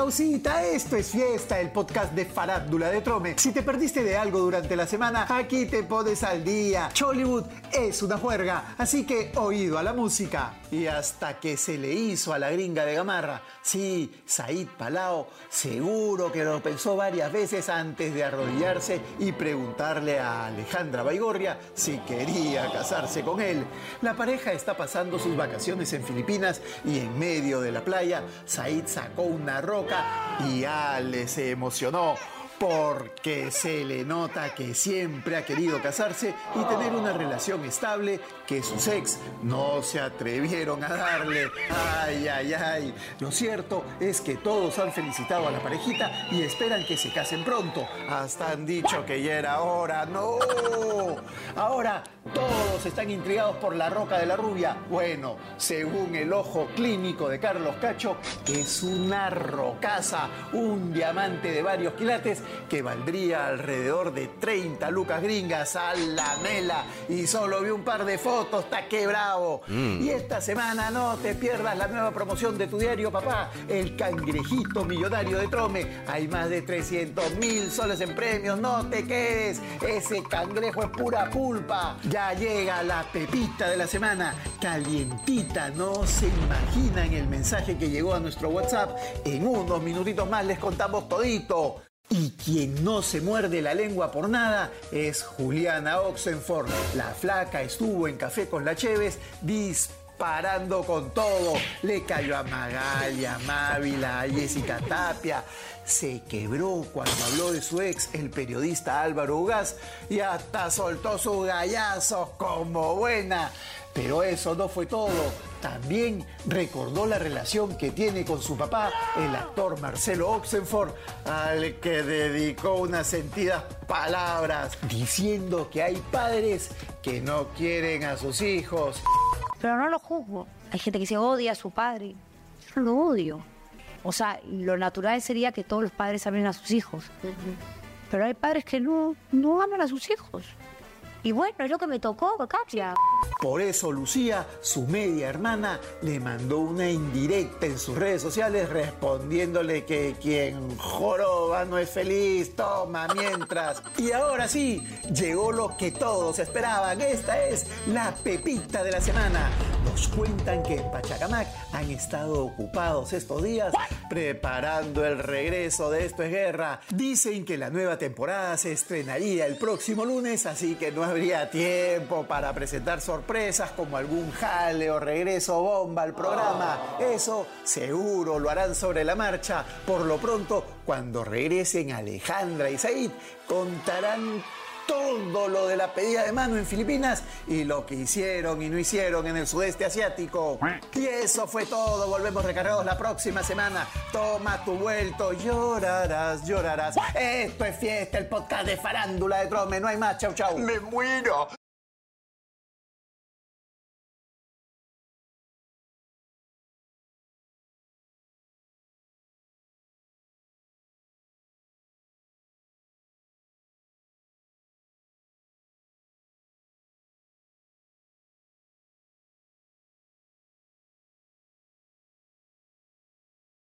pausita, esto es fiesta, el podcast de Farándula de Trome. Si te perdiste de algo durante la semana, aquí te pones al día. Chollywood es una juerga, así que oído a la música. Y hasta que se le hizo a la gringa de Gamarra, sí, Said Palao, seguro que lo pensó varias veces antes de arrodillarse y preguntarle a Alejandra Baigorria si quería casarse con él. La pareja está pasando sus vacaciones en Filipinas y en medio de la playa, Said sacó una roca y Ale se emocionó porque se le nota que siempre ha querido casarse y tener una relación estable que sus ex no se atrevieron a darle. Ay, ay, ay. Lo cierto es que todos han felicitado a la parejita y esperan que se casen pronto. Hasta han dicho que ya era hora. ¡No! Ahora todos están intrigados por la roca de la rubia. Bueno, según el ojo clínico de Carlos Cacho, es una rocaza, un diamante de varios quilates que valdría alrededor de 30 lucas gringas a la mela. Y solo vi un par de fotos, está que bravo. Y esta semana no te pierdas la nueva promoción de tu diario, papá, el cangrejito millonario de Trome. Hay más de 300 mil soles en premios, no te quedes. Ese cangrejo es pura pulpa. Ya llega la pepita de la semana, calientita, no se imaginan el mensaje que llegó a nuestro WhatsApp. En unos minutitos más les contamos todito. Y quien no se muerde la lengua por nada es Juliana Oxenford. La flaca estuvo en Café con la Cheves disparando con todo. Le cayó a Magali, a Mávila, a Jessica Tapia. Se quebró cuando habló de su ex, el periodista Álvaro Ugaz, y hasta soltó sus gallazos como buena. Pero eso no fue todo. También recordó la relación que tiene con su papá, el actor Marcelo Oxenford, al que dedicó unas sentidas palabras, diciendo que hay padres que no quieren a sus hijos. Pero no lo juzgo. Hay gente que se odia a su padre. Yo no lo odio. O sea, lo natural sería que todos los padres amen a sus hijos. Pero hay padres que no, no aman a sus hijos. Y bueno, es lo que me tocó, Katia. Por eso Lucía, su media hermana, le mandó una indirecta en sus redes sociales respondiéndole que quien joroba no es feliz, toma mientras. Y ahora sí, llegó lo que todos esperaban. Esta es la pepita de la semana. Nos cuentan que en Pachacamac han estado ocupados estos días preparando el regreso de Esto es Guerra. Dicen que la nueva temporada se estrenaría el próximo lunes, así que no habría tiempo para presentar sorpresas como algún jale o regreso bomba al programa. Eso seguro lo harán sobre la marcha. Por lo pronto, cuando regresen Alejandra y Said, contarán todo lo de la pedida de mano en Filipinas y lo que hicieron y no hicieron en el sudeste asiático. Y eso fue todo. Volvemos recargados la próxima semana. Toma tu vuelto, llorarás, llorarás. Esto es fiesta, el podcast de farándula de Trome. No hay más. Chau, chau. ¡Me muero!